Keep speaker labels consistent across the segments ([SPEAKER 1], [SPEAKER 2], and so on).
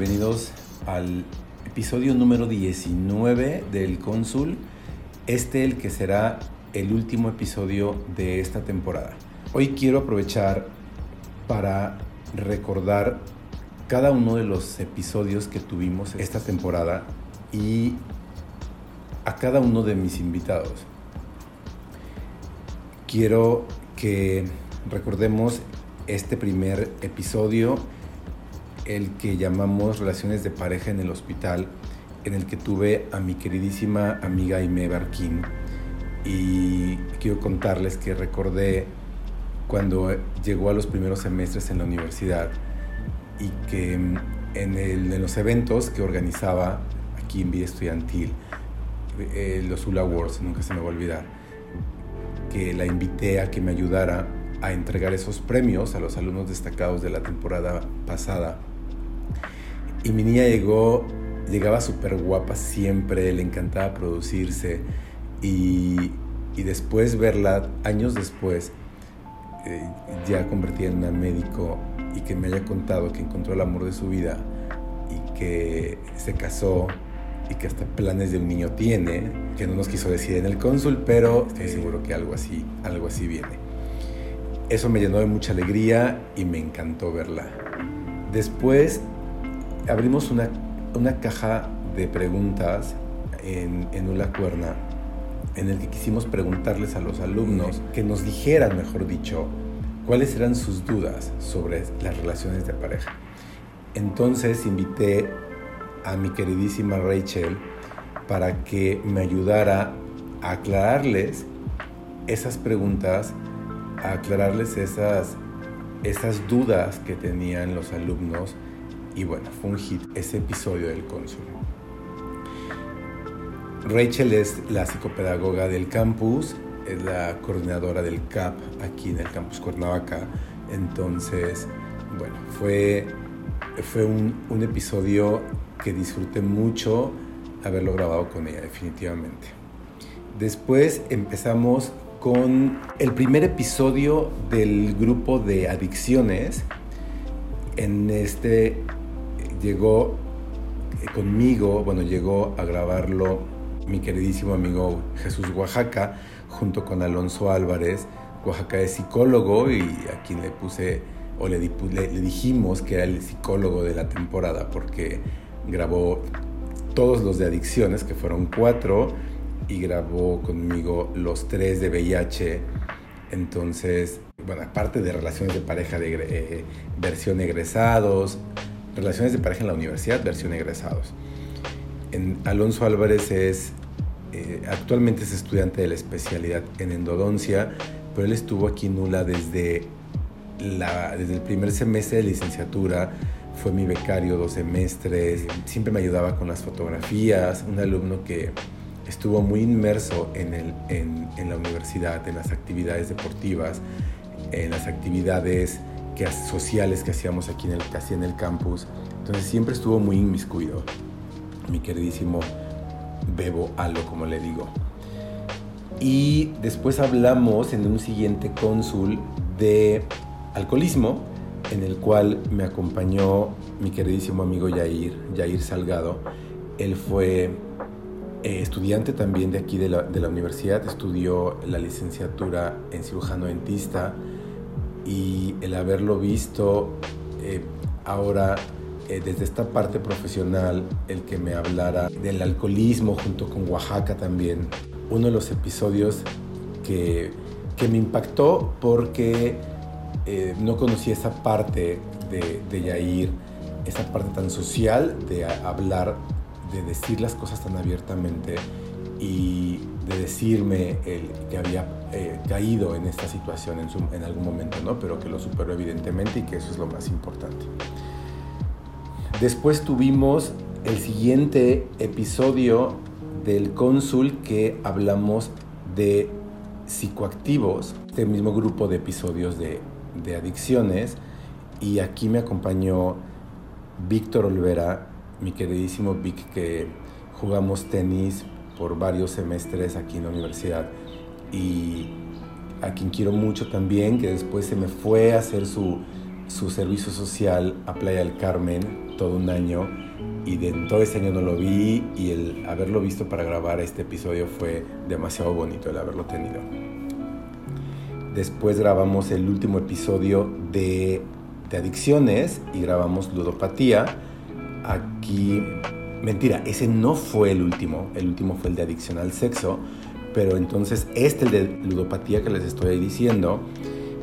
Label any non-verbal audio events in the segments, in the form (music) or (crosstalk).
[SPEAKER 1] Bienvenidos al episodio número 19 del Cónsul, este el que será el último episodio de esta temporada. Hoy quiero aprovechar para recordar cada uno de los episodios que tuvimos esta temporada y a cada uno de mis invitados. Quiero que recordemos este primer episodio el que llamamos Relaciones de pareja en el hospital, en el que tuve a mi queridísima amiga Aime Barquín. Y quiero contarles que recordé cuando llegó a los primeros semestres en la universidad y que en, el, los eventos que organizaba aquí en Vida Estudiantil, eh, los ULA Awards, nunca se me va a olvidar, que la invité a que me ayudara a entregar esos premios a los alumnos destacados de la temporada pasada y mi niña llegó, llegaba súper guapa siempre, le encantaba producirse. Y, y después verla, años después, eh, ya convertida en una médico y que me haya contado que encontró el amor de su vida y que se casó y que hasta planes de un niño tiene, que no nos quiso decir en el cónsul, pero estoy seguro que algo así, algo así viene. Eso me llenó de mucha alegría y me encantó verla. Después abrimos una, una caja de preguntas en, en Ula Cuerna en el que quisimos preguntarles a los alumnos que nos dijeran, mejor dicho, cuáles eran sus dudas sobre las relaciones de pareja. Entonces invité a mi queridísima Rachel para que me ayudara a aclararles esas preguntas, a aclararles esas, esas dudas que tenían los alumnos y bueno, fue un hit ese episodio del cónsul. Rachel es la psicopedagoga del campus, es la coordinadora del CAP aquí en el campus Cuernavaca. Entonces, bueno, fue, fue un, un episodio que disfruté mucho haberlo grabado con ella, definitivamente. Después empezamos con el primer episodio del grupo de adicciones. En este llegó eh, conmigo, bueno, llegó a grabarlo mi queridísimo amigo Jesús Oaxaca, junto con Alonso Álvarez. Oaxaca es psicólogo y a quien le puse, o le, dijimos que era el psicólogo de la temporada, porque grabó todos los de adicciones, que fueron cuatro, y grabó conmigo los tres de VIH. Entonces, bueno, aparte de relaciones de pareja de eh, versión egresados, Relaciones de pareja en la universidad, versión egresados. En Alonso Álvarez es, eh, actualmente es estudiante de la especialidad en endodoncia, pero él estuvo aquí nula desde, la, desde el primer semestre de licenciatura, fue mi becario dos semestres, siempre me ayudaba con las fotografías, un alumno que estuvo muy inmerso en, el, en, en la universidad, en las actividades deportivas, en las actividades sociales que hacíamos aquí en el, casi en el campus. Entonces siempre estuvo muy inmiscuido, mi queridísimo Bebo Alo, como le digo. Y después hablamos en un siguiente cónsul de alcoholismo, en el cual me acompañó mi queridísimo amigo Yair, Yair Salgado. Él fue eh, estudiante también de aquí de la universidad, estudió la licenciatura en cirujano dentista y el haberlo visto eh, ahora eh, desde esta parte profesional, el que me hablara del alcoholismo junto con Oaxaca también, uno de los episodios que, que me impactó porque eh, no conocía esa parte de, de Yair, esa parte tan social de hablar, de decir las cosas tan abiertamente y de decirme el, que había eh, caído en esta situación en, su, en, algún momento, ¿no? pero que lo superó evidentemente y que eso es lo más importante. Después tuvimos el siguiente episodio del cónsul que hablamos de psicoactivos, este mismo grupo de episodios de, de adicciones. Y aquí me acompañó Víctor Olvera, mi queridísimo Vic, que jugamos tenis por varios semestres aquí en la universidad. Y a quien quiero mucho también, que después se me fue a hacer su, su servicio social a Playa del Carmen todo un año y de todo ese año no lo vi y el haberlo visto para grabar este episodio fue demasiado bonito el haberlo tenido. Después grabamos el último episodio de, de adicciones y grabamos ludopatía. Aquí, mentira, ese no fue el último, el último fue el de adicción al sexo, pero entonces este de ludopatía que les estoy diciendo,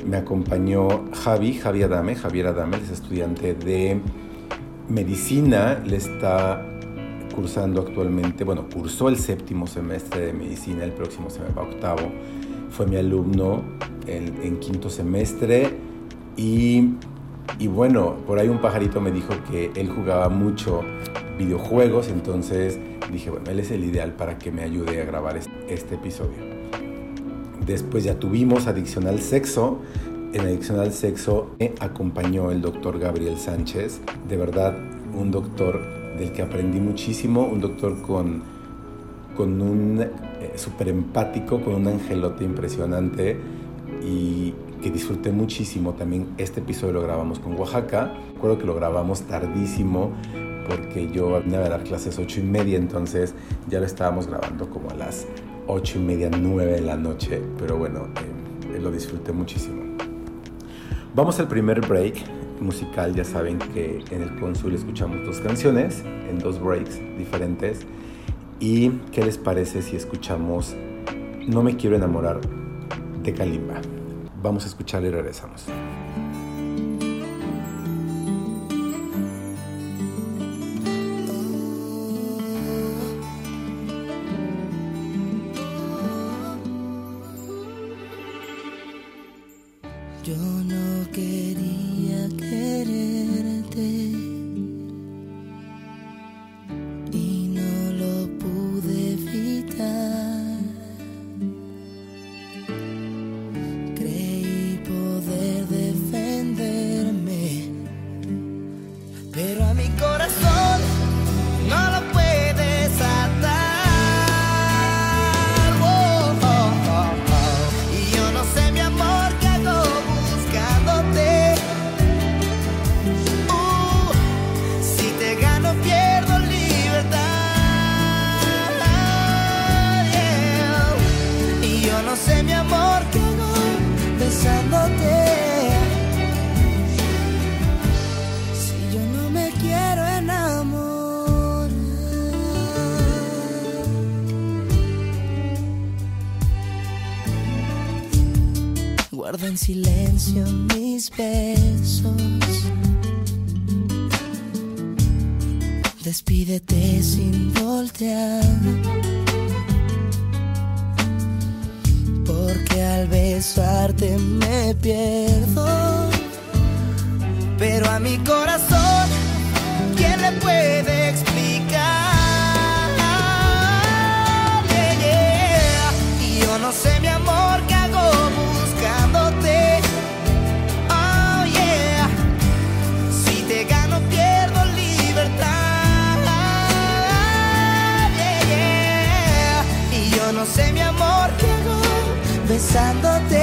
[SPEAKER 1] me acompañó Javi, Javi Adame, Javier Adame, es estudiante de medicina, le está cursando actualmente, bueno, cursó el séptimo semestre de medicina, el próximo se me va octavo, fue mi alumno en, en quinto semestre y, y, bueno, por ahí un pajarito me dijo que él jugaba mucho videojuegos, entonces dije, bueno, él es el ideal para que me ayude a grabar este episodio. Después ya tuvimos Adicción al Sexo, en Adicción al Sexo me acompañó el doctor Gabriel Sánchez, de verdad un doctor del que aprendí muchísimo, un doctor con, con un eh, súper empático, con un angelote impresionante y que disfruté muchísimo. También este episodio lo grabamos con Oaxaca, recuerdo que lo grabamos tardísimo porque yo venía a dar clases ocho y media, entonces ya lo estábamos grabando como a las ocho y media, nueve de la noche, pero bueno, eh, lo disfruté muchísimo. Vamos al primer break musical, ya saben que en el Consul escuchamos dos canciones en dos breaks diferentes. ¿Y qué les parece si escuchamos No me quiero enamorar de Kalimba? Vamos a escuchar y regresamos.
[SPEAKER 2] Silencio mis besos. Despídete sin voltear. Porque al besarte me pierdo. Pero a mi corazón, ¿quién le puede besándote.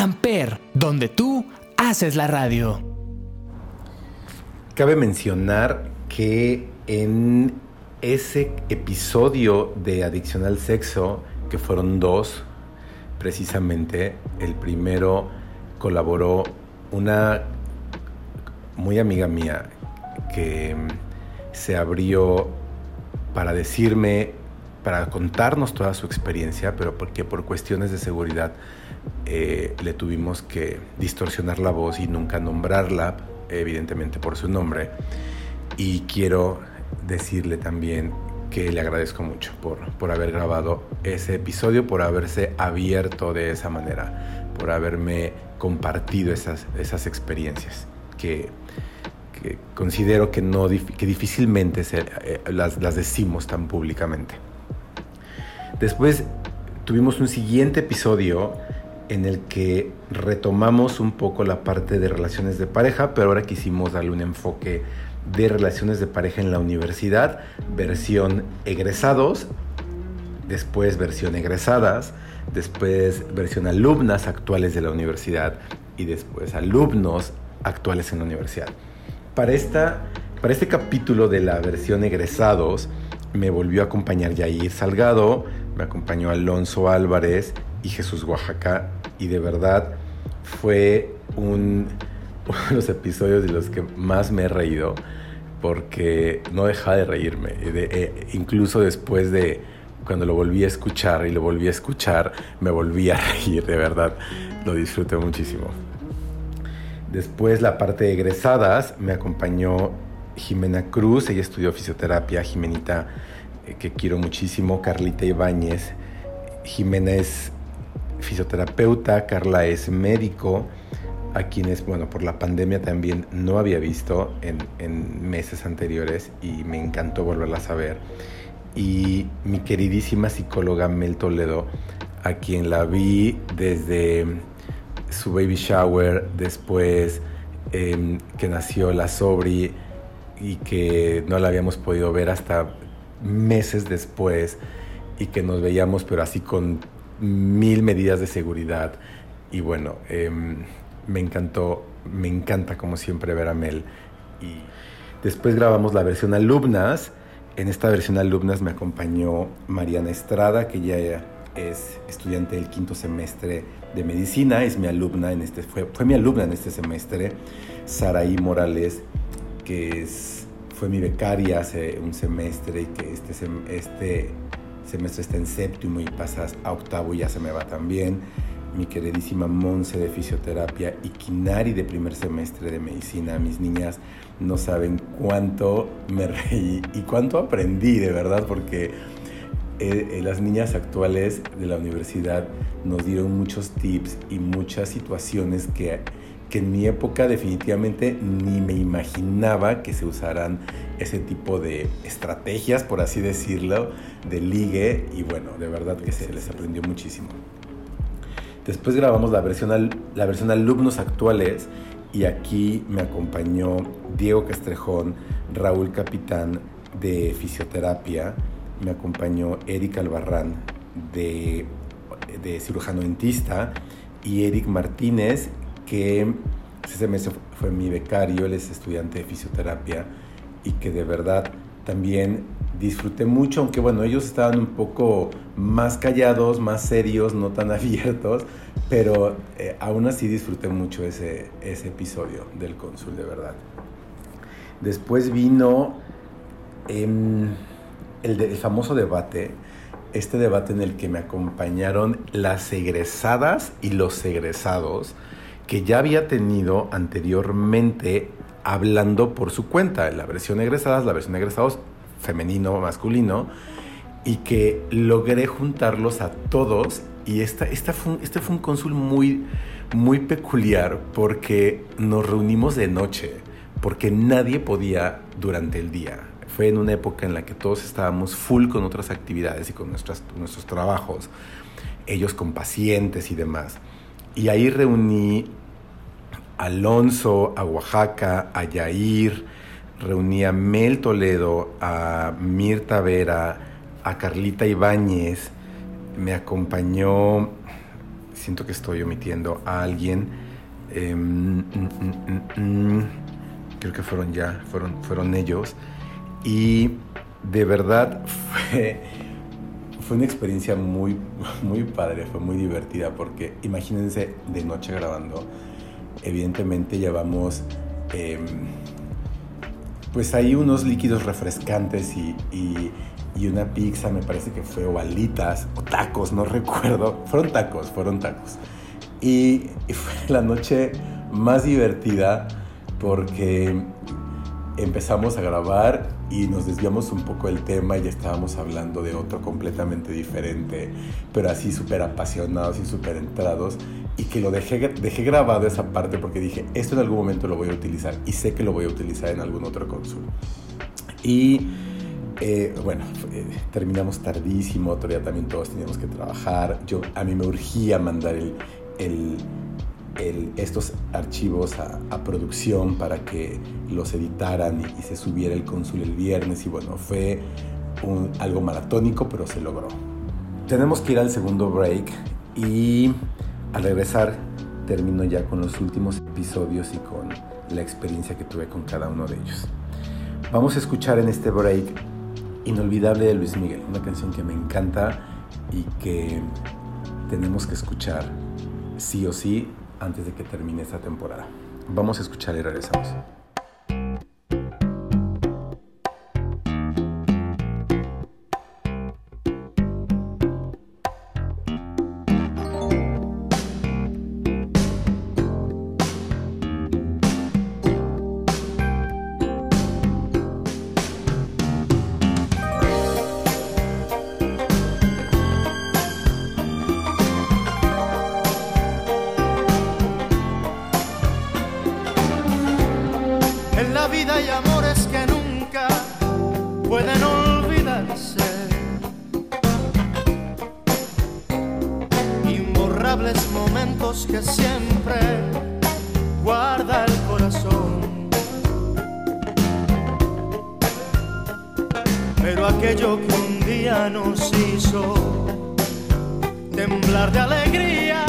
[SPEAKER 3] Amper, donde tú haces la radio.
[SPEAKER 1] Cabe mencionar que en ese episodio de Adicción al Sexo, que fueron dos, precisamente, el primero colaboró una muy amiga mía que se abrió para decirme, para contarnos toda su experiencia, pero porque por cuestiones de seguridad eh, le tuvimos que distorsionar la voz y nunca nombrarla, evidentemente por su nombre. Y quiero decirle también que le agradezco mucho por, por haber grabado ese episodio, por haberse abierto de esa manera, por haberme compartido esas, esas experiencias que, que considero que, no, que difícilmente eh, las, las decimos tan públicamente. Después tuvimos un siguiente episodio en el que retomamos un poco la parte de relaciones de pareja, pero ahora quisimos darle un enfoque de relaciones de pareja en la universidad, versión egresados, después versión egresadas, después versión alumnas actuales de la universidad y después alumnos actuales en la universidad. Para, esta, para este capítulo de la versión egresados me volvió a acompañar Yair Salgado, me acompañó Alonso Álvarez y Jesús Oaxaca y de verdad fue un, (laughs) uno de los episodios de los que más me he reído porque no dejaba de reírme, eh, incluso después de cuando lo volví a escuchar y lo volví a escuchar, me volví a (laughs) reír, de verdad, lo disfruté muchísimo. Después la parte de egresadas me acompañó Jimena Cruz, ella estudió fisioterapia, Jimenita, eh, que quiero muchísimo, Carlita Ibáñez, Jimena es fisioterapeuta, Carla es médico, a quienes, bueno, por la pandemia también no había visto en, en meses anteriores y me encantó volverlas a ver. Y mi queridísima psicóloga Mel Toledo, a quien la vi desde su baby shower, después eh, que nació la Sobri y que no la habíamos podido ver hasta meses después y que nos veíamos pero así con mil medidas de seguridad. Y bueno, eh, me encantó, me encanta como siempre ver a Mel. Y después grabamos la versión alumnas. En esta versión alumnas me acompañó Mariana Estrada, que ya es estudiante del quinto semestre de medicina, es mi alumna en este, fue, fue mi alumna en este semestre. Saraí Morales, que es, fue mi becaria hace un semestre y que este, este semestre está en séptimo y pasas a octavo y ya se me va también mi queridísima Monse de fisioterapia y Kinari de primer semestre de medicina. Mis niñas no saben cuánto me reí y cuánto aprendí, de verdad, porque eh, eh, las niñas actuales de la universidad nos dieron muchos tips y muchas situaciones que, que en mi época definitivamente ni me imaginaba que se usaran ese tipo de estrategias, por así decirlo, de ligue y bueno, de verdad que se les aprendió muchísimo. Después grabamos la versión, la versión alumnos actuales y aquí me acompañó Diego Castrejón, Raúl Capitán de fisioterapia, me acompañó Eric Albarrán de, de cirujano dentista y Eric Martínez que ese mes fue mi becario, él es estudiante de fisioterapia y que de verdad también disfruté mucho, aunque bueno, ellos estaban un poco más callados, más serios, no tan (laughs) abiertos, pero eh, aún así disfruté mucho ese, ese episodio del cónsul, de verdad. Después vino em, el, el famoso debate, este debate en el que me acompañaron las egresadas y los egresados que ya había tenido anteriormente hablando por su cuenta, la versión egresadas, la versión egresados femenino, masculino, y que logré juntarlos a todos. Y esta, esta fue, este fue un cónsul muy, muy peculiar porque nos reunimos de noche, porque nadie podía durante el día. Fue en una época en la que todos estábamos full con otras actividades y con nuestras, nuestros trabajos, ellos con pacientes y demás. Y ahí reuní Alonso, a Oaxaca, a Yair, reuní a Mel Toledo, a Mirta Vera, a Carlita Ibáñez, me acompañó siento que estoy omitiendo a alguien. Em, creo que fueron ya, fueron, fueron ellos. Y de verdad fue, fue una experiencia muy, muy padre, fue muy divertida porque imagínense de noche grabando. Evidentemente llevamos em, pues hay unos líquidos refrescantes y, y, una pizza, me parece que fue ovalitas o tacos, no (laughs) recuerdo. Fueron tacos, fueron tacos. Y fue la noche más divertida porque empezamos a grabar y nos desviamos un poco del tema y estábamos hablando de otro completamente diferente, pero así súper apasionados y súper entrados y que lo dejé, dejé grabado esa parte porque dije, esto en algún momento lo voy a utilizar y sé que lo voy a utilizar en algún otro consumo. Y eh, bueno, eh, terminamos tardísimo, todavía también todos teníamos que trabajar. Yo, a mí me urgía mandar el estos archivos a, producción para que los editaran y, se subiera el cónsul el viernes y bueno, fue algo maratónico, pero se logró. Tenemos que ir al segundo break y al regresar termino ya con los últimos episodios y con la experiencia que tuve con cada uno de ellos. Vamos a escuchar en este break Inolvidable de Luis Miguel, una canción que me encanta y que tenemos que escuchar sí o sí antes de que termine esta temporada. Vamos a escuchar y regresamos.
[SPEAKER 3] nos hizo
[SPEAKER 4] temblar de alegría.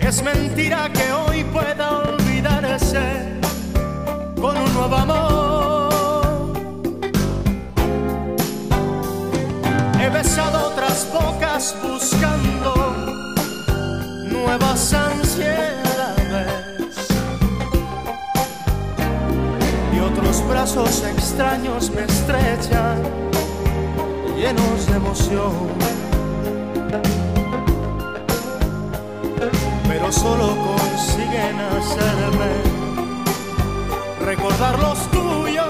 [SPEAKER 4] Es mentira que hoy pueda olvidarse con un nuevo amor. He besado otras bocas buscando nuevas ansias. brazos extraños me estrechan, llenos de emoción. Pero solo consiguen hacerme recordar los tuyos.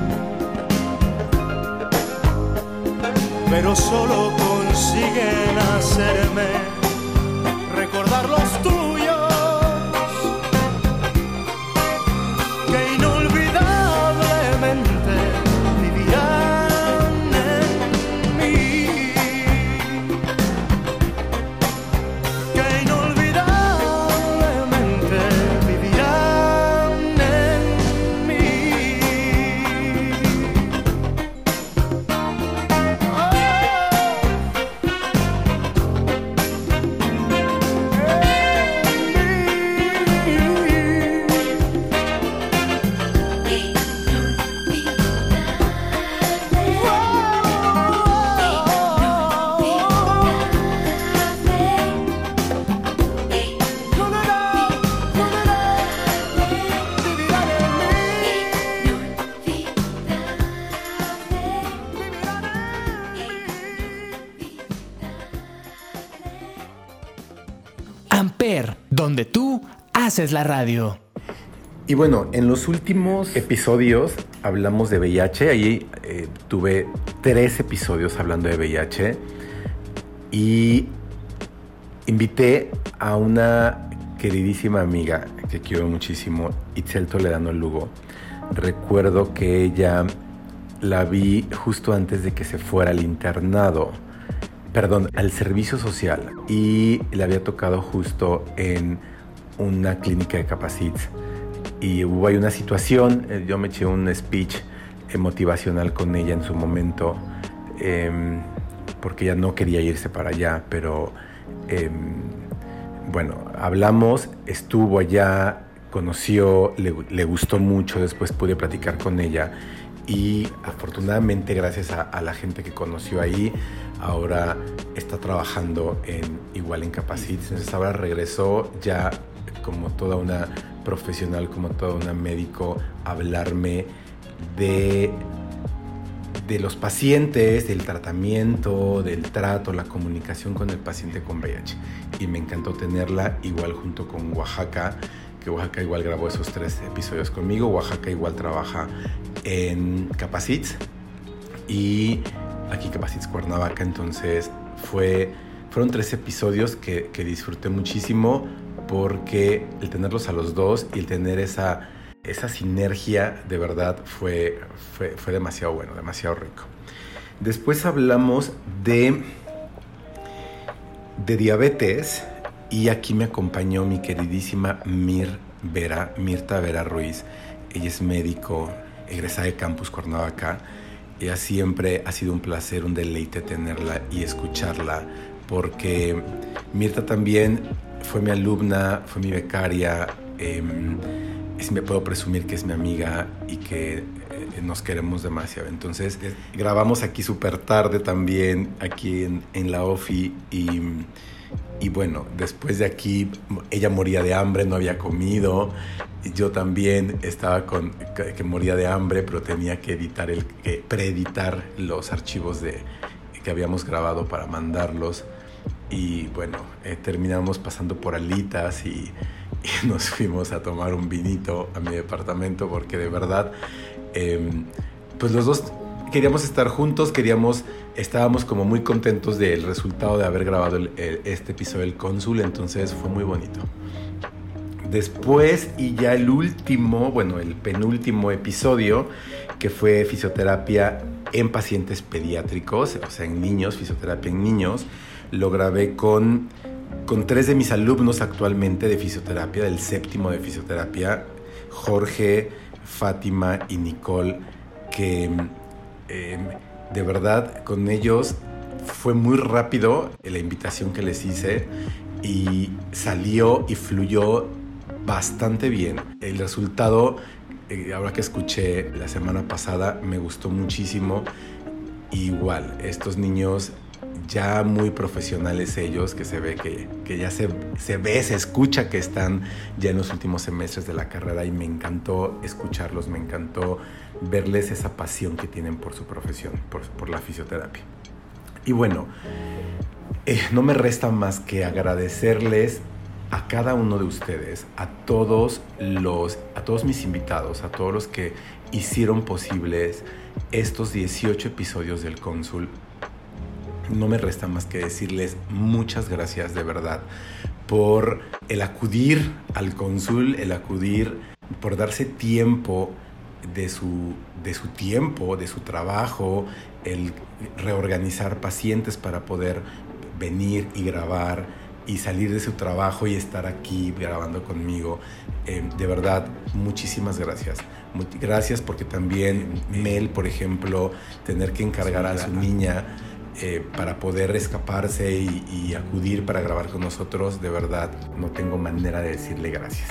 [SPEAKER 4] pero solo consiguen hacerme recordar los tuyos.
[SPEAKER 3] Haces la radio.
[SPEAKER 1] Y bueno, en los últimos episodios hablamos de VIH. Ahí eh, tuve tres episodios hablando de VIH. Y invité a una queridísima amiga que quiero muchísimo, Itzel Toledano Lugo. Recuerdo que ella la vi justo antes de que se fuera al internado, perdón, al servicio social. Y le había tocado justo en una clínica de Capacits y hubo ahí una situación, eh, yo me eché un speech motivacional con ella en su momento, em, porque ella no quería irse para allá, pero em, bueno, hablamos, estuvo allá, conoció, le, gustó mucho, después pude platicar con ella y afortunadamente gracias a, la gente que conoció ahí, ahora está trabajando en igual en Capacit, entonces ahora regresó ya como toda una profesional, como toda una médico, hablarme de, de los pacientes, del tratamiento, del trato, la comunicación con el paciente con VIH. Y me encantó tenerla igual junto con Oaxaca, que Oaxaca igual grabó esos tres episodios conmigo. Oaxaca igual trabaja en Capacits y aquí Capacits Cuernavaca, entonces fue, fueron tres episodios que, que disfruté muchísimo porque el tenerlos a los dos y el tener esa, esa sinergia de verdad fue, fue, fue demasiado bueno, demasiado rico. Después hablamos de, de diabetes y aquí me acompañó mi queridísima Mir Vera, Mirta Vera Ruiz. Ella es médico, egresada de Campus Cuernavaca. Ella siempre ha sido un placer, un deleite tenerla y escucharla, porque Mirta también fue mi alumna, fue mi becaria, eh, me puedo presumir que es mi amiga y que eh, nos queremos demasiado. Entonces grabamos aquí súper tarde también, aquí en, la OFI y, y, bueno, después de aquí ella moría de hambre, no había comido. Yo también estaba con que, moría de hambre, pero tenía que editar el, preeditar los archivos de, que habíamos grabado para mandarlos y bueno, eh, terminamos pasando por alitas (laughs) y, nos fuimos a tomar un vinito a mi departamento porque de verdad, em, pues los dos queríamos estar juntos, queríamos, estábamos como muy contentos del resultado de haber grabado este episodio del cónsul, entonces fue muy bonito. Después y ya el último, bueno, el penúltimo episodio, que fue fisioterapia en pacientes pediátricos, o sea, en niños, fisioterapia en niños lo grabé con, con tres de mis alumnos actualmente de fisioterapia, del séptimo de fisioterapia, Jorge, Fátima y Nicole, que em, de verdad con ellos fue muy rápido la invitación que les hice y salió y fluyó bastante bien. El resultado, eh, ahora que escuché la semana pasada, me gustó muchísimo. Igual, estos niños ya muy profesionales ellos, que se ve que, que ya se, se, ve, se escucha que están ya en los últimos semestres de la carrera y me encantó escucharlos, me encantó verles esa pasión que tienen por su profesión, por, por la fisioterapia. Y bueno, eh, no me resta más que agradecerles a cada uno de ustedes, a todos los, a todos mis invitados, a todos los que hicieron posibles estos 18 episodios del Cónsul no me resta más que decirles muchas gracias de verdad por el acudir al cónsul, el acudir, por darse tiempo de su, de su tiempo, de su trabajo, el reorganizar pacientes para poder venir y grabar y salir de su trabajo y estar aquí grabando conmigo. Eh, de verdad, muchísimas gracias. Gracias porque también Mel, por ejemplo, tener que encargar a su niña eh, para poder escaparse y, acudir para grabar con nosotros, de verdad no tengo manera de decirle gracias.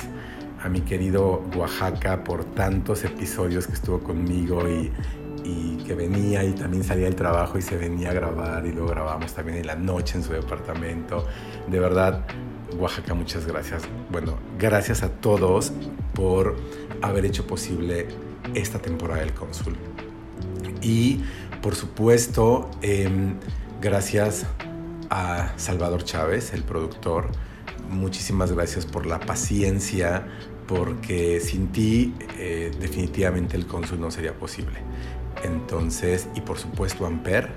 [SPEAKER 1] A mi querido Oaxaca por tantos episodios que estuvo conmigo y, que venía y también salía del trabajo y se venía a grabar y luego grabamos también en la noche en su departamento. De verdad, Oaxaca, muchas gracias. Bueno, gracias a todos por haber hecho posible esta temporada del Cónsul. Y por supuesto, em, gracias a Salvador Chávez, el productor. muchísimas gracias por la paciencia, porque sin ti eh, definitivamente el cónsul no sería posible. Entonces, y por supuesto Amper,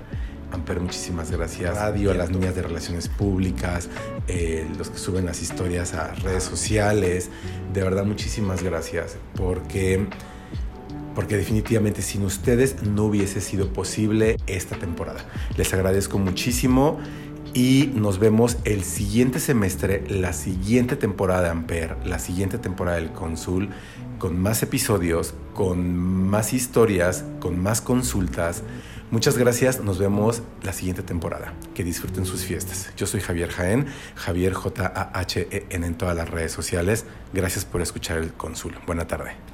[SPEAKER 1] Amper, muchísimas gracias. Radio, a las niñas de relaciones públicas, eh, los que suben las historias a redes sociales. De verdad, muchísimas gracias. Porque, porque definitivamente sin ustedes no hubiese sido posible esta temporada. Les agradezco muchísimo y nos vemos el siguiente semestre, la siguiente temporada de Amper, la siguiente temporada del Consul, con más episodios, con más historias, con más consultas. Muchas gracias, nos vemos la siguiente temporada. Que disfruten sus fiestas. Yo soy Javier Jaén, Javier J-A-H-E-N en todas las redes sociales. Gracias por escuchar el Consul. Buena tarde.